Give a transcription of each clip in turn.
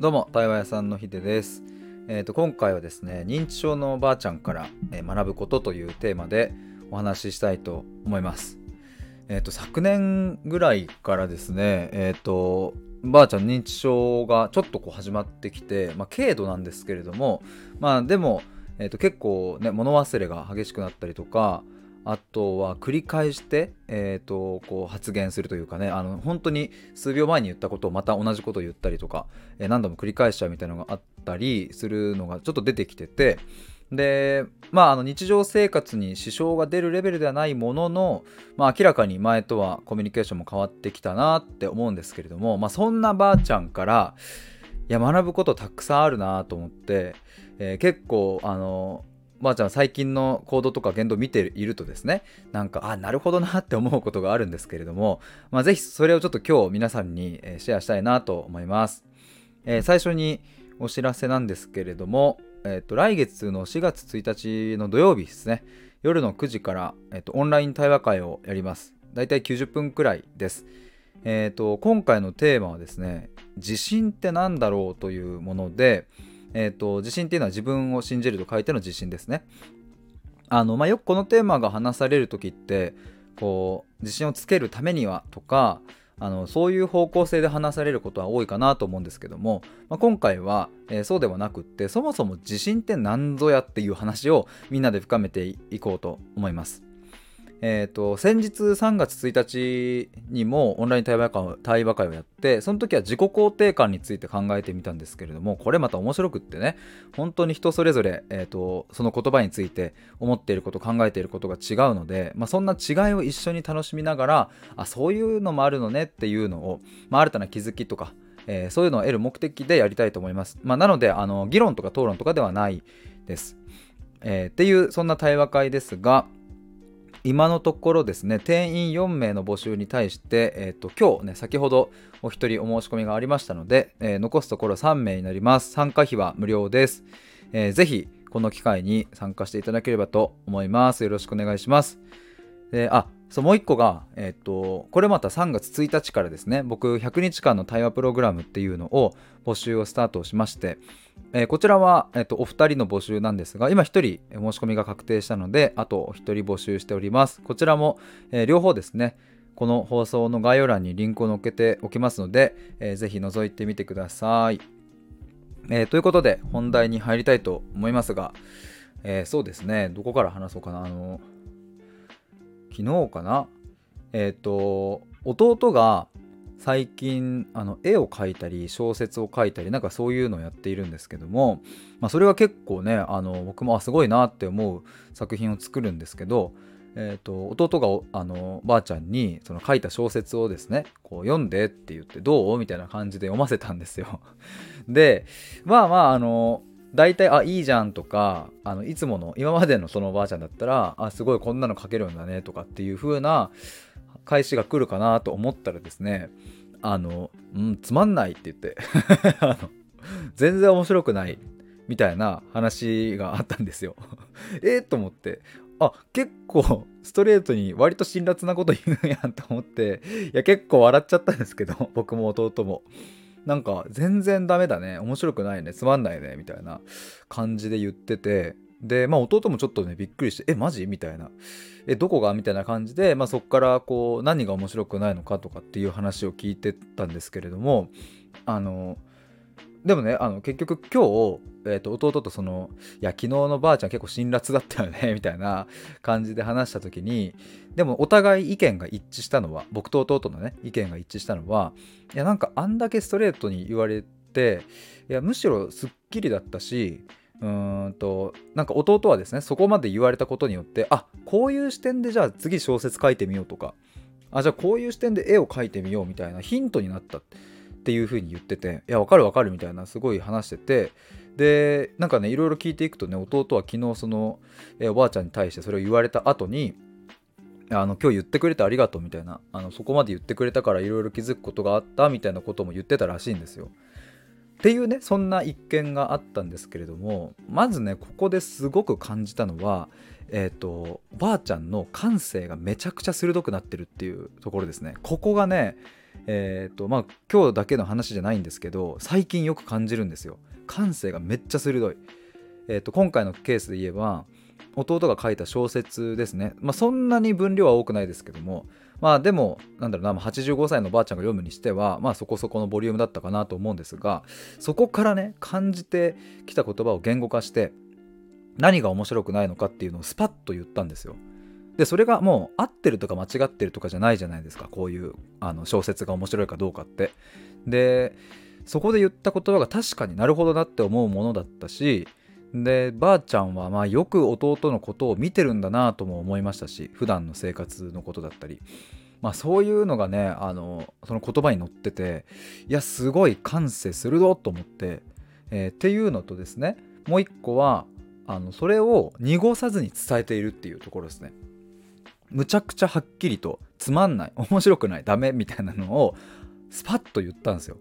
どうも対話屋さんのひでです、えー、と今回はですね認知症のおばあちゃんから、え学ぶことというテーマでお話ししたいと思います。えー、と昨年ぐらいからですねえっ、とばあちゃん認知症がちょっとこう始まってきて、まあ、軽度なんですけれどもまあでも、えー、と結構ね物忘れが激しくなったりとかあとは繰り返して、えー、とこう発言するというかねあの本当に数秒前に言ったことをまた同じことを言ったりとか、えー何度も繰り返しちゃうみたいなのがあったりするのがちょっと出てきててでまああの日常生活に支障が出るレベルではないものの、まあ、明らかに前とはコミュニケーションも変わってきたなって思うんですけれども、まあ、そんなばあちゃんからいや学ぶことたくさんあるなと思って、えー結構あのばあちゃん最近の行動とか言動を見ているとですねなんかあなるほどなって思うことがあるんですけれども、まあ、ぜひそれをちょっと今日皆さんにシェアしたいなと思います、えー最初にお知らせなんですけれども、えー、と来月の4月1日の土曜日ですね。夜の9時から、えー、とオンライン対話会をやります。だいたい90分くらいです。えー、と今回のテーマはですね自信って何だろうというもので、えー、と自信っていうのは自分を信じると書いての自信ですねあの、まあ、よくこのテーマが話される時ってこう自信をつけるためにはとかあのそういう方向性で話されることは多いかなと思うんですけども、まあ、今回は、えーそうではなくってそもそも自信って何ぞやっていう話をみんなで深めていこうと思います。えー、と先日3月1日にもオンライン対話会を対話会をやってその時は自己肯定感について考えてみたんですけれどもこれまた面白くってね本当に人それぞれ、えー、とその言葉について思っていること考えていることが違うので、まあ、そんな違いを一緒に楽しみながらあそういうのもあるのねっていうのを、まあ、新たな気づきとか、えーそういうのを得る目的でやりたいと思います、まあ、なのであの議論とか討論とかではないです、えっていうそんな対話会ですが今のところですね定員4名の募集に対して、えー、と今日ね先ほどお一人お申し込みがありましたので、えー残すところ3名になります。参加費は無料です、えーぜひこの機会に参加していただければと思います。よろしくお願いします。であそうもう一個が、えっとこれまた3月1日からですね僕100日間の対話プログラムっていうのを募集をスタートしまして、えーこちらは、えっとお二人の募集なんですが今一人申し込みが確定したのであと一人募集しております。こちらも、えー両方ですねこの放送の概要欄にリンクを載っけておきますので、えーぜひ覗いてみてください、えーということで本題に入りたいと思いますが、えそうですねどこから話そうかな。あの昨日かな？えっ、と弟が最近あの絵を描いたり小説を書いたりなんかそういうのをやっているんですけども、まあ、それは結構ねあの僕もすごいなって思う作品を作るんですけど、えー、と弟があのばあちゃんにその書いた小説をですねこう読んでって言ってどう？みたいな感じで読ませたんですよ。でまあまああの大体あいいじゃんとかあのいつもの今までのそのおばあちゃんだったらあすごいこんなの書けるんだねとかっていう風な返しが来るかなと思ったらですねあの、うん、つまんないって言って あの全然面白くないみたいな話があったんですよ。えーと思ってあ結構ストレートに割と辛辣なこと言うんやんと思っていや結構笑っちゃったんですけど僕も弟も。なんか全然ダメだね。面白くないね。つまんないね。みたいな感じで言ってて。でまあ弟もちょっとねびっくりしてえマジ？みたいな。えどこが？みたいな感じで、まあ、そっからこう何が面白くないのかとかっていう話を聞いてたんですけれどもあのでもねあの結局今日、えーと弟とその「いや昨日のばあちゃん結構辛辣だったよね」みたいな感じで話した時にでもお互い意見が一致したのは僕と弟のね意見が一致したのはいやなんかあんだけストレートに言われていやむしろすっきりだったしうんとなんか弟はですねそこまで言われたことによってあこういう視点でじゃあ次小説書いてみようとかあじゃあこういう視点で絵を描いてみようみたいなヒントになったっていう風に言ってていやわかるわかるみたいなすごい話しててでなんかねいろいろ聞いていくとね弟は昨日そのえおばあちゃんに対してそれを言われた後にあの今日言ってくれてありがとうみたいなあのそこまで言ってくれたからいろいろ気づくことがあったみたいなことも言ってたらしいんですよ。っていうねそんな一見があったんですけれどもまずねここですごく感じたのはえっ、とおばあちゃんの感性がめちゃくちゃ鋭くなってるっていうところですねここがねえっ、とまあ今日だけの話じゃないんですけど最近よく感じるんですよ感性がめっちゃ鋭い、えーと、今回のケースで言えば弟が書いた小説ですね、まあ、そんなに分量は多くないですけどもまあでもなんだろうな85歳のばあちゃんが読むにしてはまあそこそこのボリュームだったかなと思うんですがそこからね感じてきた言葉を言語化して何が面白くないのかっていうのをスパッと言ったんですよ。でそれがもう合ってるとか間違ってるとかじゃないじゃないですかこういうあの小説が面白いかどうかって。でそこで言った言葉が確かになるほどなって思うものだったしでばあちゃんはまあよく弟のことを見てるんだなとも思いましたし普段の生活のことだったり、まあ、そういうのがねあのその言葉に載ってていやすごい感性鋭と思って、えー、っていうのとですねもう一個はあのそれを濁さずに伝えているっていうところですね。むちゃくちゃはっきりとつまんない面白くないダメみたいなのをスパッと言ったんですよ。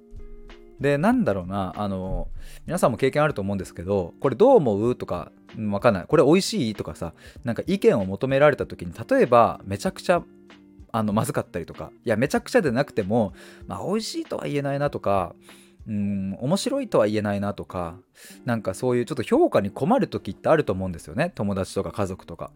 でなんだろうなあの皆さんも経験あると思うんですけどこれどう思うとかわかんない。これ美味しいとかさなんか意見を求められた時に例えばめちゃくちゃあのまずかったりとかいやめちゃくちゃでなくてもまあ美味しいとは言えないなとかうん面白いとは言えないなとかなんかそういうちょっと評価に困る時ってあると思うんですよね。友達とか家族とか。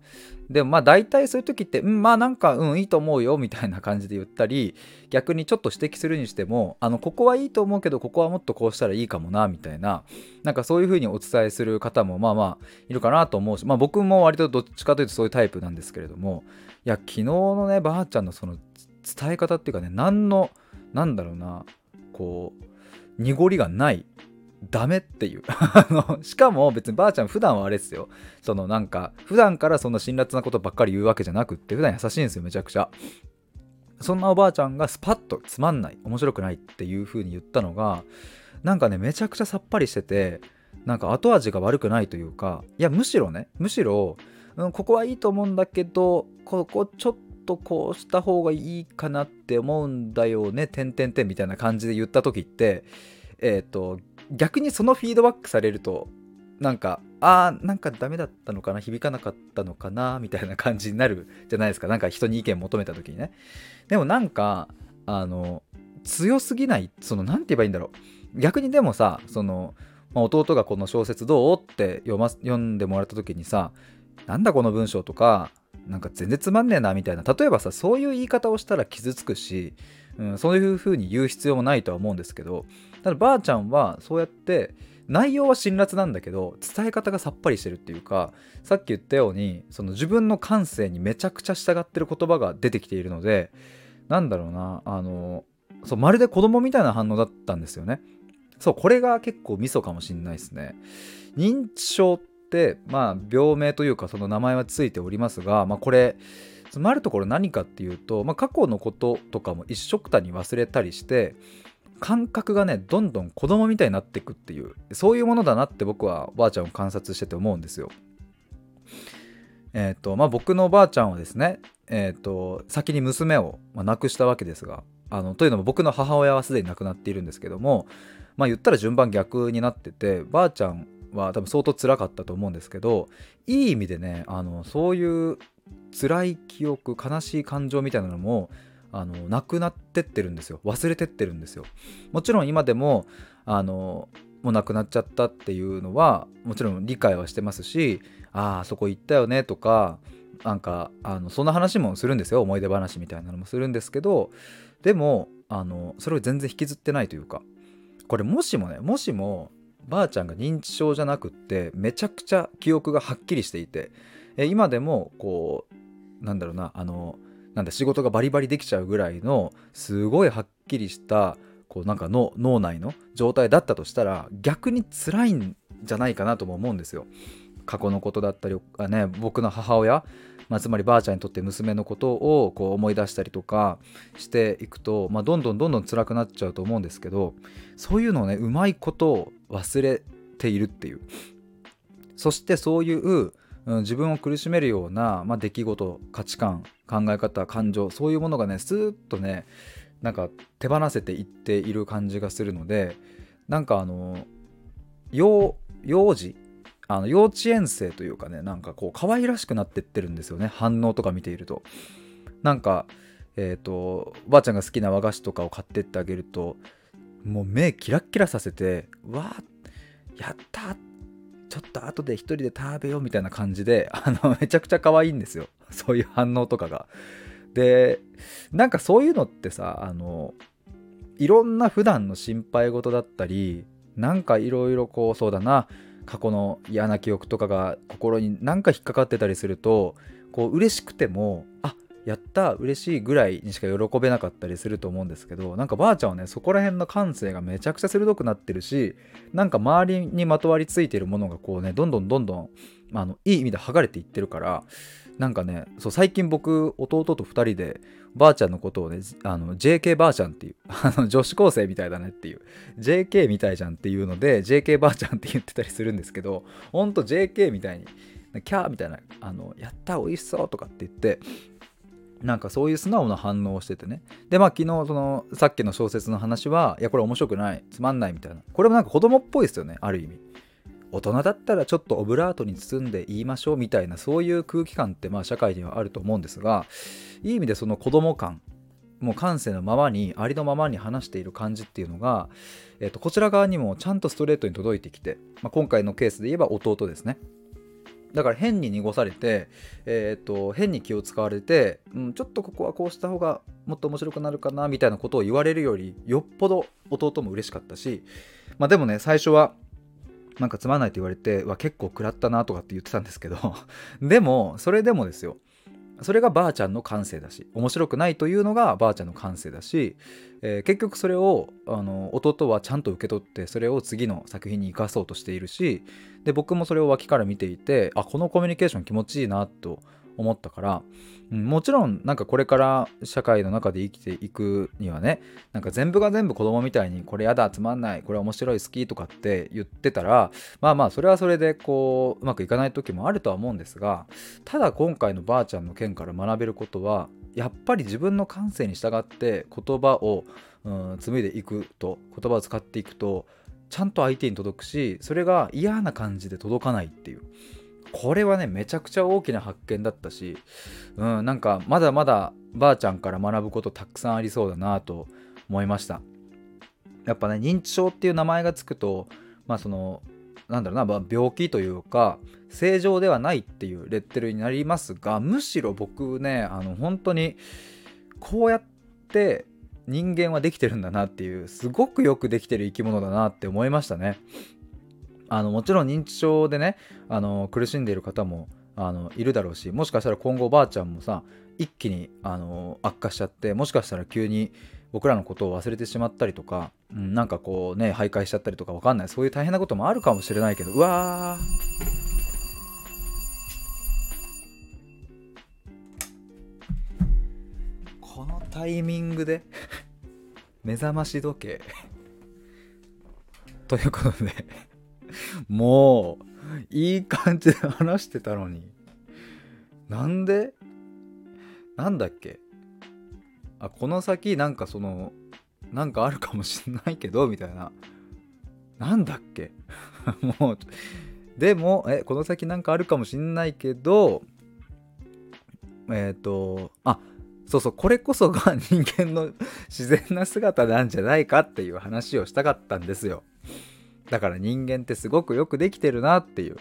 でもまあ大体そういう時ってうんまあなんかうんいいと思うよみたいな感じで言ったり逆にちょっと指摘するにしてもあのここはいいと思うけどここはもっとこうしたらいいかもなみたいな。なんかそういう風にお伝えする方もまあまあいるかなと思うしまあ僕も割とどっちかというとそういうタイプなんですけれどもいや昨日のねばあちゃんのその伝え方っていうかね何のなんだろうなこう濁りがない。ダメっていう。しかも別にばあちゃん普段はあれですよ。そのなんか普段からそんな辛辣なことばっかり言うわけじゃなくって普段優しいんですよめちゃくちゃ。そんなおばあちゃんがスパッとつまんない。面白くないっていう風に言ったのがなんかねめちゃくちゃさっぱりしててなんか後味が悪くないというかいやむしろねむしろ、うん、ここはいいと思うんだけどここちょっとこうした方がいいかなって思うんだよね、てんてんてんみたいな感じで言った時って、えっ、ー、と、逆にそのフィードバックされると、なんか、あー、なんかダメだったのかな、響かなかったのかな、みたいな感じになるじゃないですか。なんか人に意見求めた時にね。でもなんか、あの、強すぎない、その、なんて言えばいいんだろう。逆にでもさ、その、まあ、弟がこの小説どうって読,、ま、読んでもらった時にさ、なんだこの文章とか、なんか全然つまんねえなみたいな。例えばさそういう言い方をしたら傷つくし、うん、そういう風に言う必要もないとは思うんですけどただばあちゃんはそうやって内容は辛辣なんだけど伝え方がさっぱりしてるっていうかさっき言ったようにその自分の感性にめちゃくちゃ従ってる言葉が出てきているのでなんだろうなあのそうまるで子供みたいな反応だったんですよね。そうこれが結構ミソかもしんないですね。認知症まあ病名というかその名前はついておりますが、まあ、これつまるところ何かっていうと、まあ、過去のこととかも一緒くたに忘れたりして感覚がねどんどん子供みたいになっていくっていうそういうものだなって僕はおばあちゃんを観察してて思うんですよ。えっ、ー、とまあ僕のおばあちゃんはですねえっ、ー、と先に娘を、まあ、亡くしたわけですがあのというのも僕の母親はすでに亡くなっているんですけどもまあ言ったら順番逆になっててばあちゃんは多分相当辛かったと思うんですけどいい意味でねあのそういう辛い記憶悲しい感情みたいなのもあのなくなってってるんですよ。忘れてってるんですよ。もちろん今でもあのもう亡くなっちゃったっていうのはもちろん理解はしてますしああそこ行ったよねとかなんかあのそんな話もするんですよ。思い出話みたいなのもするんですけどでもあのそれを全然引きずってないというかこれもしもねもしもばあちゃんが認知症じゃなくってめちゃくちゃ記憶がはっきりしていてえ今でもこうなんだろうなあのなんだ仕事がバリバリできちゃうぐらいのすごいはっきりしたこうなんかの脳内の状態だったとしたら逆に辛いんじゃないかなとも思うんですよ。過去のことだったり、ね、僕の母親まあ、つまりばあちゃんにとって娘のことをこう思い出したりとかしていくと、まあ、どんどんどんどん辛くなっちゃうと思うんですけどそういうのをねうまいことを忘れているっていう。そしてそういう、うん、自分を苦しめるような、まあ、出来事価値観考え方感情そういうものがねスーッとねなんか手放せていっている感じがするのでなんかあの幼児あの幼稚園生というかねなんかこう可愛らしくなってってるんですよね。反応とか見ていると。なんかえっ、ー、とばあちゃんが好きな和菓子とかを買ってってあげるともう目キラッキラさせて「わあやったちょっと後で一人で食べよう」みたいな感じで あのめちゃくちゃ可愛いんですよ。そういう反応とかが。でなんかそういうのってさあのいろんな普段の心配事だったりなんかいろいろこうそうだな過去の嫌な記憶とかが心に何か引っかかってたりするとこう嬉しくてもあやった嬉しいぐらいにしか喜べなかったりすると思うんですけどなんかばあちゃんはねそこら辺の感性がめちゃくちゃ鋭くなってるしなんか周りにまとわりついてるものがこうねどんどんどんどんまあのいい意味で剥がれていってるからなんかねそう最近僕弟と2人でばあちゃんのことをねあの JK ばあちゃんっていう あの女子高生みたいだねっていう JK みたいじゃんっていうので JK ばあちゃんって言ってたりするんですけどほんと JK みたいにキャーみたいなあのやった美味しそうとかって言ってなんかそういう素直な反応をしててね。でまあ昨日そのさっきの小説の話はいやこれ面白くないつまんないみたいな。これもなんか子供っぽいですよねある意味。大人だったらちょっとオブラートに包んで言いましょうみたいなそういう空気感ってまあ社会にはあると思うんですがいい意味でその子供感もう感性のままにありのままに話している感じっていうのが、えー、とこちら側にもちゃんとストレートに届いてきて、まあ、今回のケースで言えば弟ですね。だから変に濁されて、えーと、変に気を使われて、うん、ちょっとここはこうした方がもっと面白くなるかなみたいなことを言われるよりよっぽど弟も嬉しかったし、まあ、でもね最初はなんかつまんないって言われてわ結構食らったなとかって言ってたんですけど でもそれでもですよ。それがばあちゃんの感性だし面白くないというのがばあちゃんの感性だし、えー、結局それをあの弟はちゃんと受け取ってそれを次の作品に生かそうとしているしで僕もそれを脇から見ていてあこのコミュニケーション気持ちいいなと思ったから、うん、もちろんなんかこれから社会の中で生きていくにはねなんか全部が全部子供みたいにこれやだつまんないこれ面白い好きとかって言ってたらまあまあそれはそれでこううまくいかない時もあるとは思うんですがただ今回のばあちゃんの件から学べることはやっぱり自分の感性に従って言葉を、うん、紡いでいくと言葉を使っていくとちゃんと相手に届くしそれが嫌な感じで届かないっていう。これはねめちゃくちゃ大きな発見だったし、うん、なんかまだまだばあちゃんから学ぶことたくさんありそうだなと思いました。やっぱね認知症っていう名前がつくとまあそのなんだろうな、まあ、病気というか正常ではないっていうレッテルになりますがむしろ僕ねあの本当にこうやって人間はできてるんだなっていうすごくよくできてる生き物だなって思いましたね。あのもちろん認知症でねあの苦しんでいる方もあのいるだろうしもしかしたら今後おばあちゃんもさ一気にあの悪化しちゃってもしかしたら急に僕らのことを忘れてしまったりとか、うん、なんかこうね徘徊しちゃったりとか分かんない。そういう大変なこともあるかもしれないけどうわこのタイミングで 目覚まし時計。ということで もう、いい感じで話してたのに。なんで？なんだっけ？あ、この先なんかその、なんかあるかもしんないけど、みたいな。なんだっけ？もう、でも、え、この先なんかあるかもしんないけど、えっ、ー、と、あ、そうそう、これこそが人間の自然な姿なんじゃないかっていう話をしたかったんですよ。だから人間ってすごくよくできてるなっていう。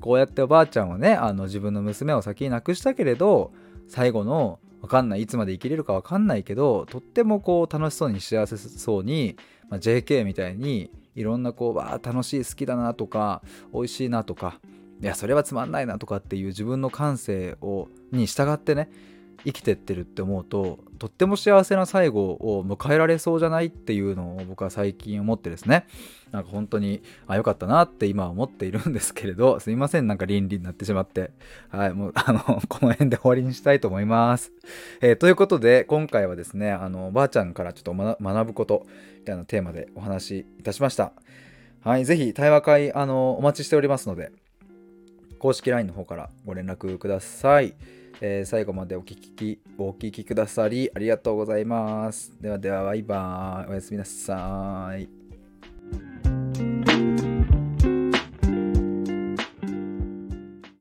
こうやっておばあちゃんはねあの自分の娘を先に亡くしたけれど最後の分かんないいつまで生きれるか分かんないけどとってもこう楽しそうに幸せそうに、まあ、JK みたいにいろんなこうわあ楽しい好きだなとか美味しいなとかいやそれはつまんないなとかっていう自分の感性をに従ってね生きてってるって思うととっても幸せな最後を迎えられそうじゃないっていうのを僕は最近思ってですね。なんか本当にあ良かったなって今は思っているんですけれどすいません。なんか倫理になってしまって。はいもうあのこの辺で終わりにしたいと思います、えー、ということで今回はですねあのばあちゃんからちょっと学ぶことみたいなテーマでお話しいたしました。はいぜひ対話会あのお待ちしておりますので公式 LINE の方からご連絡ください。えー、最後までお聞きお聞きくださりありがとうございます。ではではバイバーイ。おやすみなさい。